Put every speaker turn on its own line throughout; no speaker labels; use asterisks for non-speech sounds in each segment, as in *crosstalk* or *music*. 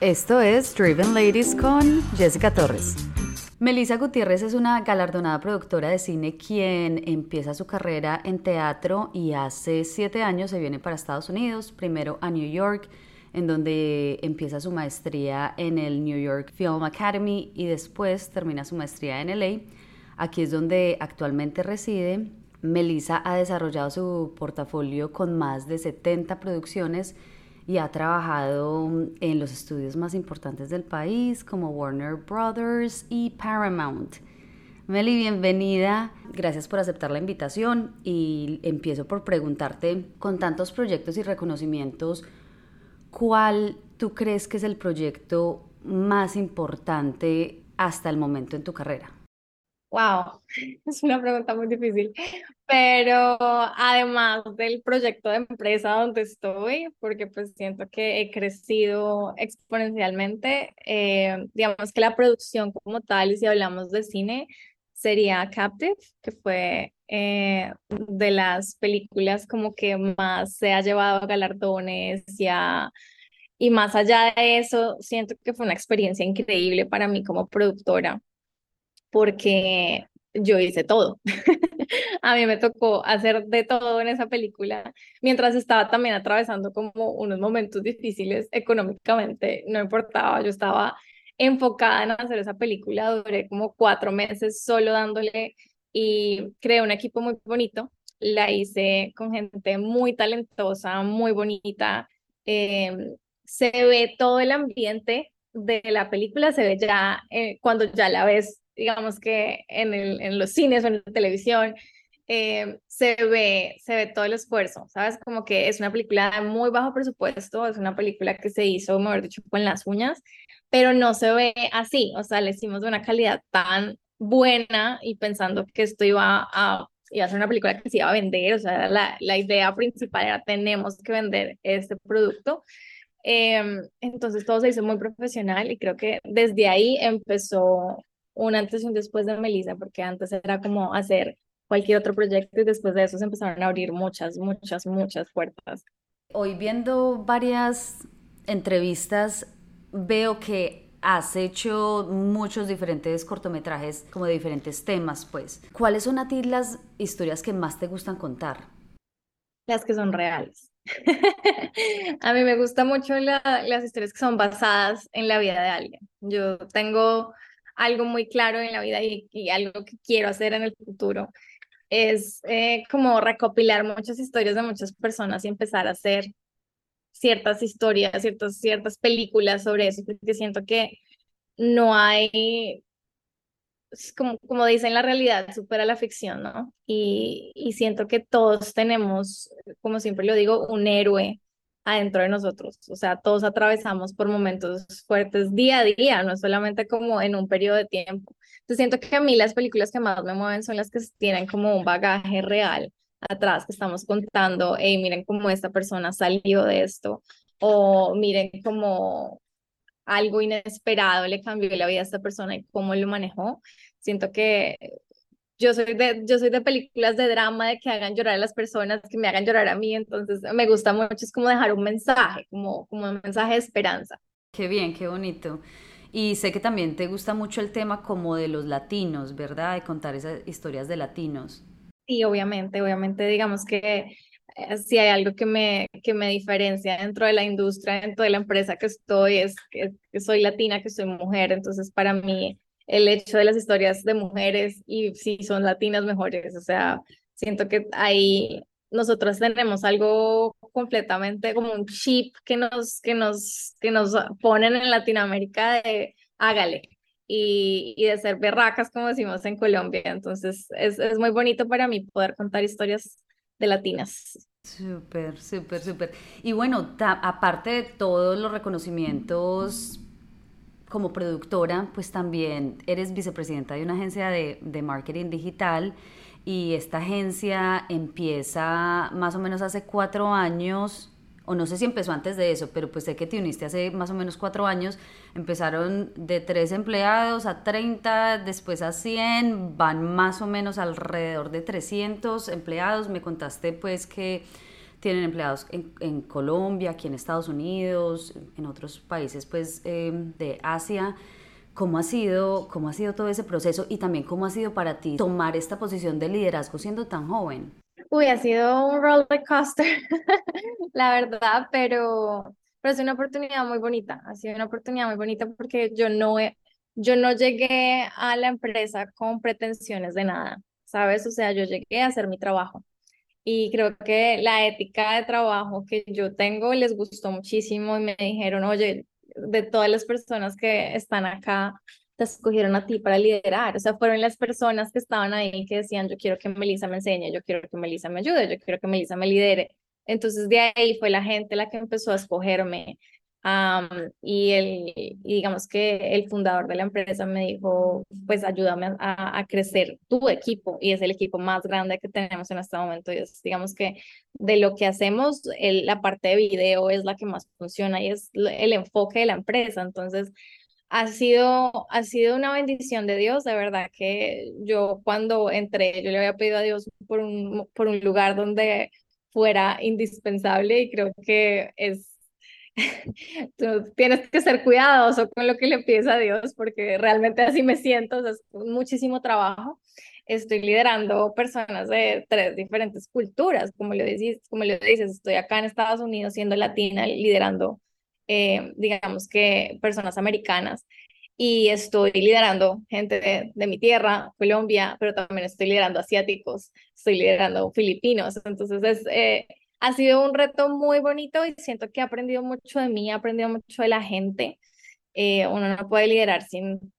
Esto es Driven Ladies con Jessica Torres. Melissa Gutiérrez es una galardonada productora de cine quien empieza su carrera en teatro y hace siete años se viene para Estados Unidos, primero a New York, en donde empieza su maestría en el New York Film Academy y después termina su maestría en LA. Aquí es donde actualmente reside. Melissa ha desarrollado su portafolio con más de 70 producciones y ha trabajado en los estudios más importantes del país como Warner Brothers y Paramount. Meli, bienvenida. Gracias por aceptar la invitación y empiezo por preguntarte, con tantos proyectos y reconocimientos, ¿cuál tú crees que es el proyecto más importante hasta el momento en tu carrera?
Wow, *laughs* es una pregunta muy difícil, pero además del proyecto de empresa donde estoy, porque pues siento que he crecido exponencialmente, eh, digamos que la producción como tal, y si hablamos de cine, sería Captive, que fue eh, de las películas como que más se ha llevado a galardones y Y más allá de eso, siento que fue una experiencia increíble para mí como productora porque yo hice todo. *laughs* a mí me tocó hacer de todo en esa película, mientras estaba también atravesando como unos momentos difíciles económicamente, no importaba, yo estaba enfocada en hacer esa película, duré como cuatro meses solo dándole y creé un equipo muy bonito, la hice con gente muy talentosa, muy bonita, em, se ve todo el ambiente de la película, se ve ya eh, cuando ya la ves digamos que en, el, en los cines o en la televisión, eh, se, ve, se ve todo el esfuerzo, ¿sabes? Como que es una película de muy bajo presupuesto, es una película que se hizo, mejor dicho, con las uñas, pero no se ve así, o sea, le hicimos de una calidad tan buena y pensando que esto iba a, iba a ser una película que se iba a vender, o sea, la, la idea principal era tenemos que vender este producto. Em, entonces todo se hizo muy profesional y creo que desde ahí empezó un antes y un después de Melissa, porque antes era como hacer cualquier otro proyecto y después de eso se empezaron a abrir muchas, muchas, muchas puertas.
Hoy viendo varias entrevistas veo que has hecho muchos diferentes cortometrajes como de diferentes temas, pues. ¿Cuáles son a ti las historias que más te gustan contar?
Las que son reales. *laughs* a mí me gustan mucho las historias que son basadas en la vida de alguien. Yo tengo algo muy claro en la vida y, algo que quiero hacer en el futuro es eh, como recopilar muchas historias de muchas personas y empezar a hacer ciertas historias, ciertas, ciertas películas sobre eso, porque siento que no hay, como, como dicen, la realidad supera la ficción, ¿no? Y, y siento que todos tenemos, como siempre lo digo, un héroe adentro de nosotros. O sea, todos atravesamos por momentos fuertes día a día, no solamente como en un periodo de tiempo. Entonces siento que a mí las películas que más me mueven son las que tienen como un bagaje real atrás, que estamos contando, hey, miren cómo esta persona salió de esto, o miren cómo algo inesperado le cambió la vida a esta persona y cómo lo manejó. Siento que yo soy de, yo soy de películas de drama, de que hagan llorar a las personas, que me hagan llorar a mí, entonces me gusta mucho, es como dejar un mensaje, como, como un mensaje de esperanza.
Qué bien, qué bonito. Y sé que también te gusta mucho el tema como de los latinos, ¿verdad? De contar esas historias de latinos.
Sí, obviamente, obviamente, digamos que eh, si hay algo que me, que me diferencia dentro de la industria, dentro de la empresa que estoy, es que soy latina, que soy mujer, entonces para mí el hecho de las historias de mujeres y si son latinas mejores. O sea, siento que ahí nosotros tenemos algo completamente como un chip que nos, que nos, que nos ponen en Latinoamérica de hágale. Y, de ser berracas, como decimos en Colombia. Entonces, es, es muy bonito para mí poder contar historias de latinas.
Súper, súper, súper. Y bueno, aparte de todos los reconocimientos como productora, pues también eres vicepresidenta de una agencia de, de, marketing digital y esta agencia empieza más o menos hace cuatro años, o no sé si empezó antes de eso, pero pues sé que te uniste hace más o menos cuatro años, empezaron de tres empleados a 30, después a 100, van más o menos alrededor de 300 empleados, me contaste pues que tienen empleados en, Colombia, aquí en Estados Unidos, en otros países pues em, de Asia. ¿Cómo ha, sido, ¿Cómo ha sido todo ese proceso y también cómo ha sido para ti tomar esta posición de liderazgo siendo tan joven?
Uy, ha sido un roller coaster, *laughs* la verdad, pero, pero es una oportunidad muy bonita. Ha sido una oportunidad muy bonita porque yo no, yo no llegué a la empresa con pretensiones de nada, ¿sabes? O sea, yo llegué a hacer mi trabajo. Y creo que la ética de trabajo que yo tengo les gustó muchísimo y me dijeron, oye, de todas las personas que están acá, te escogieron a ti para liderar. O sea, fueron las personas que estaban ahí que decían, yo quiero que Melissa me enseñe, yo quiero que Melissa me ayude, yo quiero que Melissa me lidere. Entonces de ahí fue la gente la que empezó a escogerme y, el, digamos que el fundador de la empresa me dijo, pues ayúdame a, a, crecer tu equipo y es el equipo más grande que tenemos en este momento. Y es, digamos que de lo que hacemos, el, la parte de video es la que más funciona y es el enfoque de la empresa. Entonces, ha sido, ha sido una bendición de Dios, de verdad que yo cuando entré, yo le había pedido a Dios por un, por un lugar donde fuera indispensable y creo que es *laughs* tú tienes que ser cuidadoso con lo que le pides a Dios, porque realmente así me siento, es muchísimo trabajo. Estoy liderando personas de tres diferentes culturas, como le dices, como le dices estoy acá en Estados Unidos siendo latina, liderando, eh, digamos que personas americanas, y estoy liderando gente de, de, mi tierra, Colombia, pero también estoy liderando asiáticos, estoy liderando filipinos, entonces es... Eh, ha sido un reto muy bonito y siento que he aprendido mucho de mí, he aprendido mucho de la gente. Eh, uno no puede liderar sin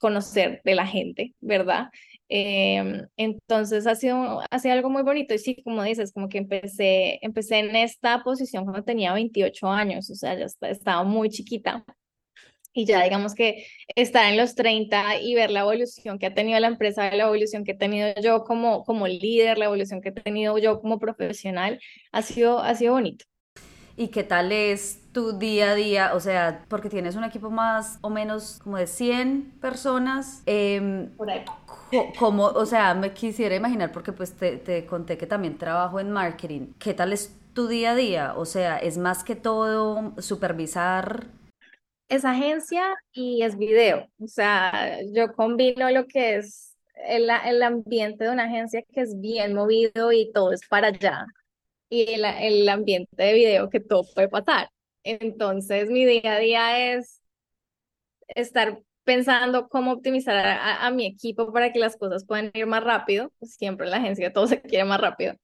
conocer de la gente, ¿verdad? Em, entonces ha sido, ha sido algo muy bonito y sí, como dices, como que empecé, empecé en esta posición cuando tenía 28 años, o sea, ya estaba muy chiquita y ya digamos que estar en los 30 y ver la evolución que ha tenido la empresa, la evolución que he tenido yo como, como líder, la evolución que he tenido yo como profesional, ha sido, ha sido bonito.
¿Y qué tal es tu día a día? O sea, porque tienes un equipo más o menos como de 100 personas.
Eh, Por ahí.
Como, o sea, me quisiera imaginar, porque pues te, te conté que también trabajo en marketing. ¿Qué tal es tu día a día? O sea, es más que todo supervisar
es agencia y es video. O sea, yo combino lo que es el, el ambiente de una agencia que es bien movido y todo es para allá. Y el, el ambiente de video que todo puede pasar. Entonces, mi día a día es estar pensando cómo optimizar a, mi equipo para que las cosas puedan ir más rápido. Siempre en la agencia todo se quiere más rápido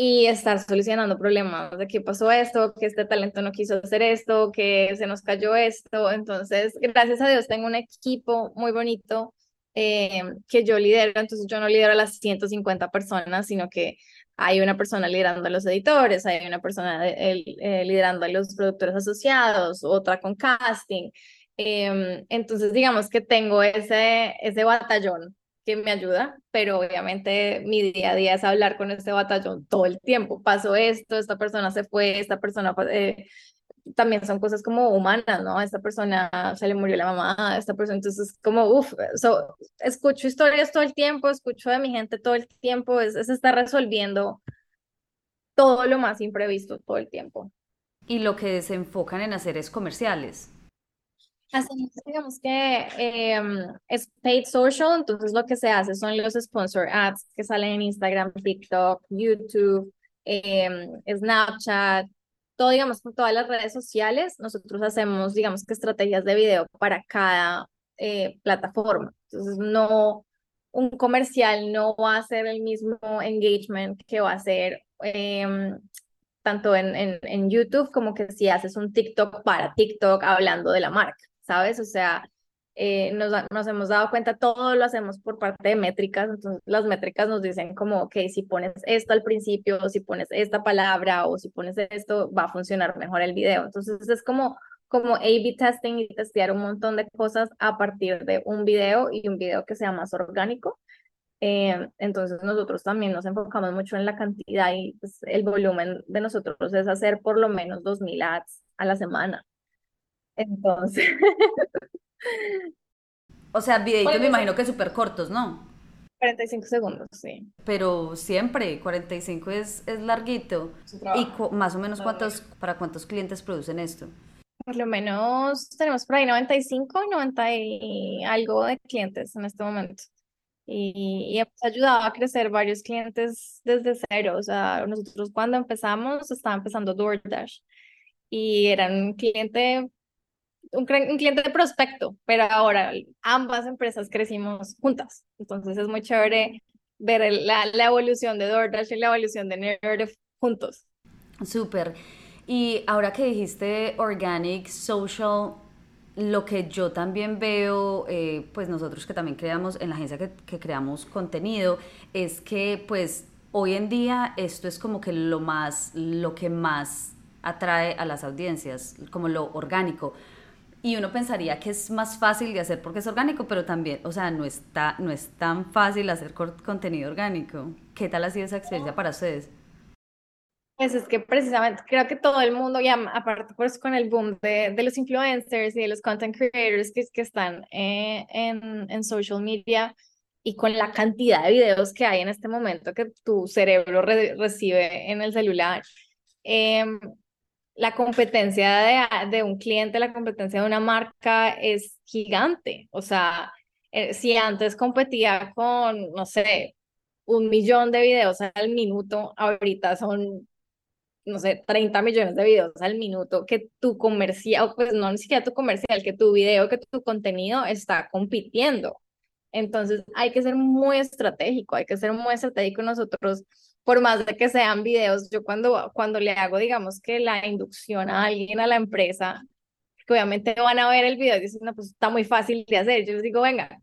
y estar solucionando problemas de qué pasó esto, que este talento no quiso hacer esto, que se nos cayó esto. Entonces, gracias a Dios tengo un equipo muy bonito eh, que yo lidero, entonces yo no lidero a las 150 personas, sino que hay una persona liderando a los editores, hay una persona eh, liderando a los productores asociados, otra con casting. Em, entonces, digamos que tengo ese, ese batallón que me ayuda, pero obviamente mi día a día es hablar con este batallón todo el tiempo. Pasó esto, esta persona se fue, esta persona... Eh, también son cosas como humanas, ¿no? Esta persona se le murió la mamá, esta persona, entonces como, uff, so, escucho historias todo el tiempo, escucho de mi gente todo el tiempo, es, es estar resolviendo todo lo más imprevisto todo el tiempo.
Y lo que se enfocan en hacer es comerciales.
Hacemos, digamos que em, es paid social, entonces lo que se hace son los sponsor ads que salen en Instagram, TikTok, YouTube, em, Snapchat, todo, digamos, con todas las redes sociales. Nosotros hacemos, digamos que estrategias de video para cada eh, plataforma. Entonces, no, un comercial no va a ser el mismo engagement que va a ser em, tanto en, en YouTube como que si haces un TikTok para TikTok hablando de la marca. ¿Sabes? O sea, eh, nos, nos, hemos dado cuenta, todo lo hacemos por parte de métricas, entonces las métricas nos dicen como, ok, si pones esto al principio, o si pones esta palabra, o si pones esto, va a funcionar mejor el video. Entonces es como, como A-B testing y testear un montón de cosas a partir de un video y un video que sea más orgánico. Eh, entonces nosotros también nos enfocamos mucho en la cantidad y pues, el volumen de nosotros es hacer por lo menos 2.000 ads a la semana. Entonces. *laughs*
o sea, videitos me imagino que súper cortos, ¿no?
45 segundos, sí.
Pero siempre, 45 es, es larguito. ¿Y más o menos cuántos, para cuántos clientes producen esto?
Por lo menos tenemos por ahí 95 y 90 y algo de clientes en este momento. Y, y hemos ayudado a crecer varios clientes desde cero. O sea, nosotros cuando empezamos estaba empezando DoorDash y eran un cliente un, cliente prospecto, pero ahora ambas empresas crecimos juntas. Entonces es muy chévere ver la, evolución de DoorDash y la evolución de Nerd juntos.
Súper. Y ahora que dijiste organic, social, lo que yo también veo, eh, pues nosotros que también creamos en la agencia que, que, creamos contenido, es que pues hoy en día esto es como que lo más, lo que más atrae a las audiencias, como lo orgánico. Y uno pensaría que es más fácil de hacer porque es orgánico, pero también, o sea, no, está, no es tan fácil hacer contenido orgánico. ¿Qué tal ha sido esa experiencia para ustedes?
Pues es que precisamente creo que todo el mundo, ya aparte pues con el boom de, de los influencers y de los content creators que, que están eh, en, en social media y con la cantidad de videos que hay en este momento que tu cerebro recibe en el celular, eh, la competencia de, de, un cliente, la competencia de una marca es gigante. O sea, eh, si antes competía con, no sé, un millón de videos al minuto, ahorita son, no sé, 30 millones de videos al minuto que tu comercial, pues no ni siquiera tu comercial, que tu video, que tu contenido está compitiendo. Entonces hay que ser muy estratégico, hay que ser muy estratégico nosotros por más de que sean videos, yo cuando, cuando le hago, digamos que la inducción a alguien a la empresa, que obviamente van a ver el video y dicen, no, pues está muy fácil de hacer. Yo les digo, venga,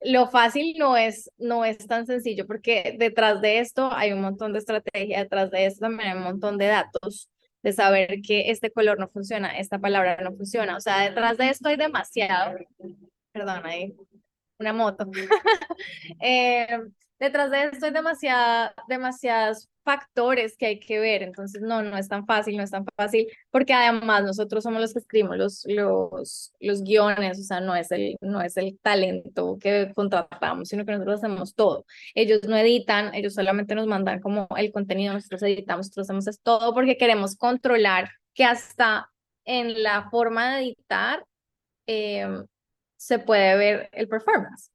lo fácil no es, no es tan sencillo porque detrás de esto hay un montón de estrategia, detrás de esto también hay un montón de datos de saber que este color no funciona, esta palabra no funciona. O sea, detrás de esto hay demasiado, perdón, hay una moto. *laughs* eh, detrás de esto hay demasiada, demasiados factores que hay que ver, entonces no, no es tan fácil, no es tan fácil, porque además nosotros somos los que escribimos los, los, los guiones, o sea, no es, el, no es el talento que contratamos, sino que nosotros hacemos todo. Ellos no editan, ellos solamente nos mandan como el contenido, nosotros editamos, nosotros hacemos todo porque queremos controlar que hasta en la forma de editar eh, se puede ver el performance.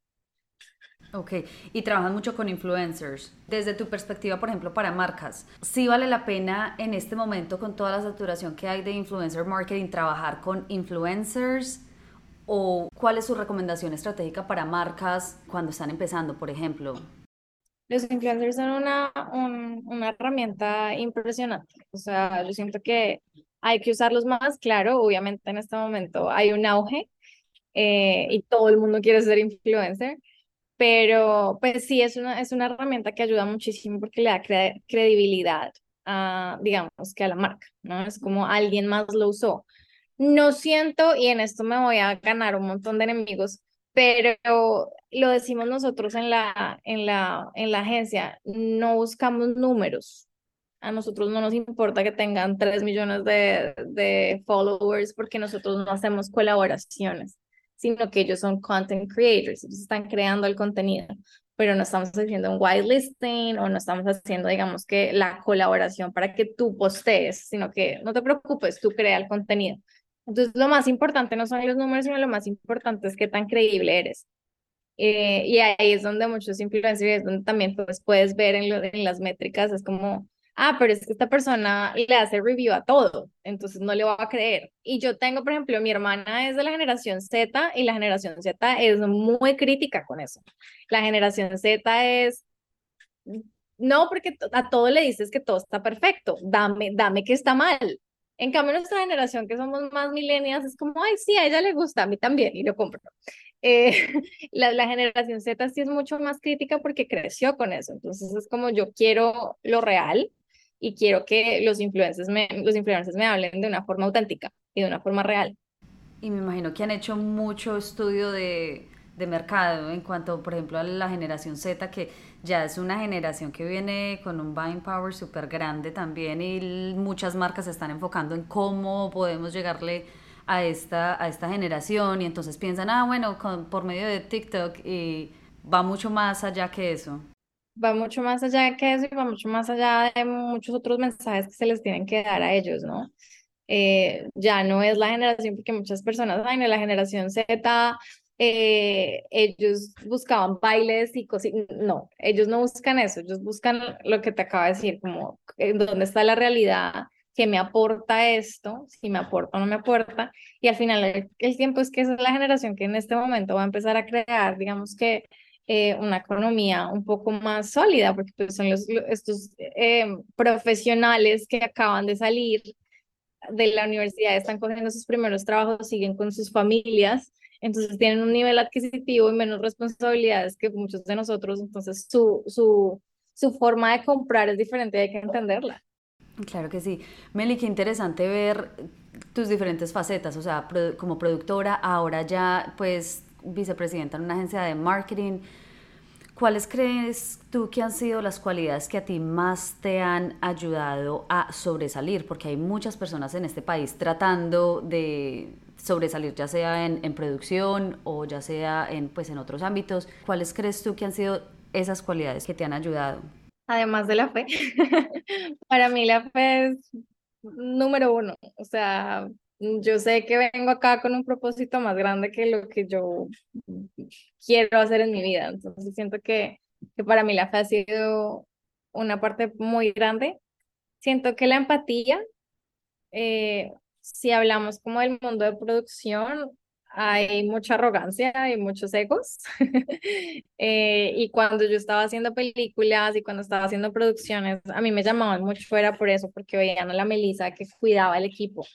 Ok, y trabajas mucho con influencers. Desde tu perspectiva, por ejemplo, para marcas, ¿sí vale la pena en este momento, con toda la saturación que hay de influencer marketing, trabajar con influencers? ¿O cuál es su recomendación estratégica para marcas cuando están empezando, por ejemplo?
Los influencers son una, una herramienta impresionante. O sea, yo siento que hay que usarlos más, claro, obviamente en este momento hay un auge eh, y todo el mundo quiere ser influencer pero pues sí, es una, es una herramienta que ayuda muchísimo porque le da credibilidad a, digamos, que a la marca, ¿no? Es como alguien más lo usó. No siento, y en esto me voy a ganar un montón de enemigos, pero lo decimos nosotros en la, en la, en la agencia, no buscamos números. A nosotros no nos importa que tengan 3 millones de, de followers porque nosotros no hacemos colaboraciones sino que ellos son content creators, ellos están creando el contenido, pero no estamos haciendo un whitelisting o no estamos haciendo, digamos, que la colaboración para que tú postees, sino que no te preocupes, tú crea el contenido. Entonces, lo más importante no son los números, sino lo más importante es qué tan creíble eres. Eh, y ahí es donde muchos influencers, donde también pues, puedes ver en, en las métricas, es como ah, pero es que esta persona le hace review a todo, entonces no le va a creer. Y yo tengo, por ejemplo, mi hermana es de la generación Z y la generación Z es muy crítica con eso. La generación Z es, no, porque a todo le dices que todo está perfecto, dame, dame que está mal. En cambio, nuestra generación, que somos más millennials, es como, ay, sí, a ella le gusta, a mí también, y lo compro. Eh, *laughs* la, la, generación Z sí es mucho más crítica porque creció con eso. Entonces es como yo quiero lo real, y quiero que los influencers me, los influencers me hablen de una forma auténtica y de una forma real.
Y me imagino que han hecho mucho estudio de, de mercado en cuanto, por ejemplo, a la generación Z, que ya es una generación que viene con un buying power súper grande también y muchas marcas se están enfocando en cómo podemos llegarle a esta, a esta generación y entonces piensan, ah, bueno, por medio de TikTok y va mucho más allá que eso?
Va mucho más allá que eso y va mucho más allá de muchos otros mensajes que se les tienen que dar a ellos, ¿no? Eh, ya no es la generación, porque muchas personas, ay, no, la generación Z, eh, ellos buscaban bailes y cosas, no, ellos no buscan eso, ellos buscan lo que te acabo de decir, como dónde está la realidad, qué me aporta esto, si me aporta o no me aporta, y al final el, tiempo es que esa es la generación que en este momento va a empezar a crear, digamos que eh, una economía un poco más sólida, porque pues, son los, estos profesionales que acaban de salir de la universidad están cogiendo sus primeros trabajos, siguen con sus familias, entonces tienen un nivel adquisitivo y menos responsabilidades que muchos de nosotros, entonces su, su, su forma de comprar es diferente, hay que entenderla.
Claro que sí. Meli, qué interesante ver tus diferentes facetas, o sea, como productora, ahora ya pues vicepresidenta en una agencia de marketing, ¿Cuáles crees tú que han sido las cualidades que a ti más te han ayudado a sobresalir? Porque hay muchas personas en este país tratando de sobresalir, ya sea en, producción o ya sea en, pues, en otros ámbitos. ¿Cuáles crees tú que han sido esas cualidades que te han ayudado?
Además de la fe. *laughs* Para mí la fe es número uno. O sea, yo sé que vengo acá con un propósito más grande que lo que yo quiero hacer en mi vida. Entonces siento que, que para mí la fe ha sido una parte muy grande. Siento que la empatía, eh, si hablamos como del mundo de producción, hay mucha arrogancia, hay muchos egos. *laughs* Eh, y cuando yo estaba haciendo películas y cuando estaba haciendo producciones, a mí me llamaban mucho fuera por eso, porque veían a la Melissa que cuidaba el equipo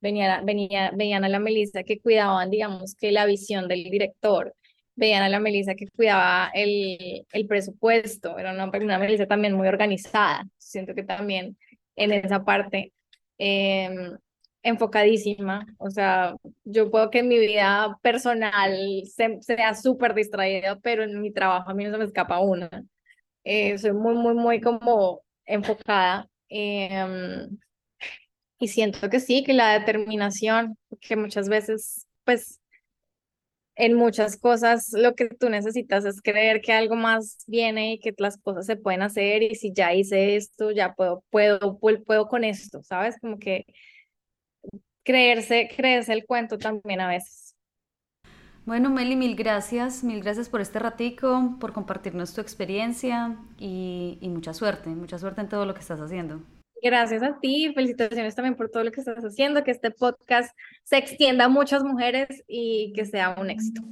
venía, venía, veían a la Melissa que cuidaban, digamos, que la visión del director, veían a la Melissa que cuidaba el, el presupuesto, era una, una Melissa también muy organizada, siento que también en esa parte em, enfocadísima, o sea, yo puedo que en mi vida personal sea súper distraída, pero en mi trabajo a mí no se me escapa una. Eh, soy muy, muy, muy como enfocada. Eh, y siento que sí, que la determinación, que muchas veces, pues, en muchas cosas lo que tú necesitas es creer que algo más viene y que las cosas se pueden hacer y si ya hice esto, ya puedo, puedo, puedo con esto, ¿sabes? Como que creerse, creerse el cuento también a veces.
Bueno, Meli, mil gracias, mil gracias por este ratico, por compartirnos tu experiencia y, y mucha suerte, mucha suerte en todo lo que estás haciendo.
Gracias a ti, felicitaciones también por todo lo que estás haciendo, que este podcast se extienda a muchas mujeres y que sea un éxito.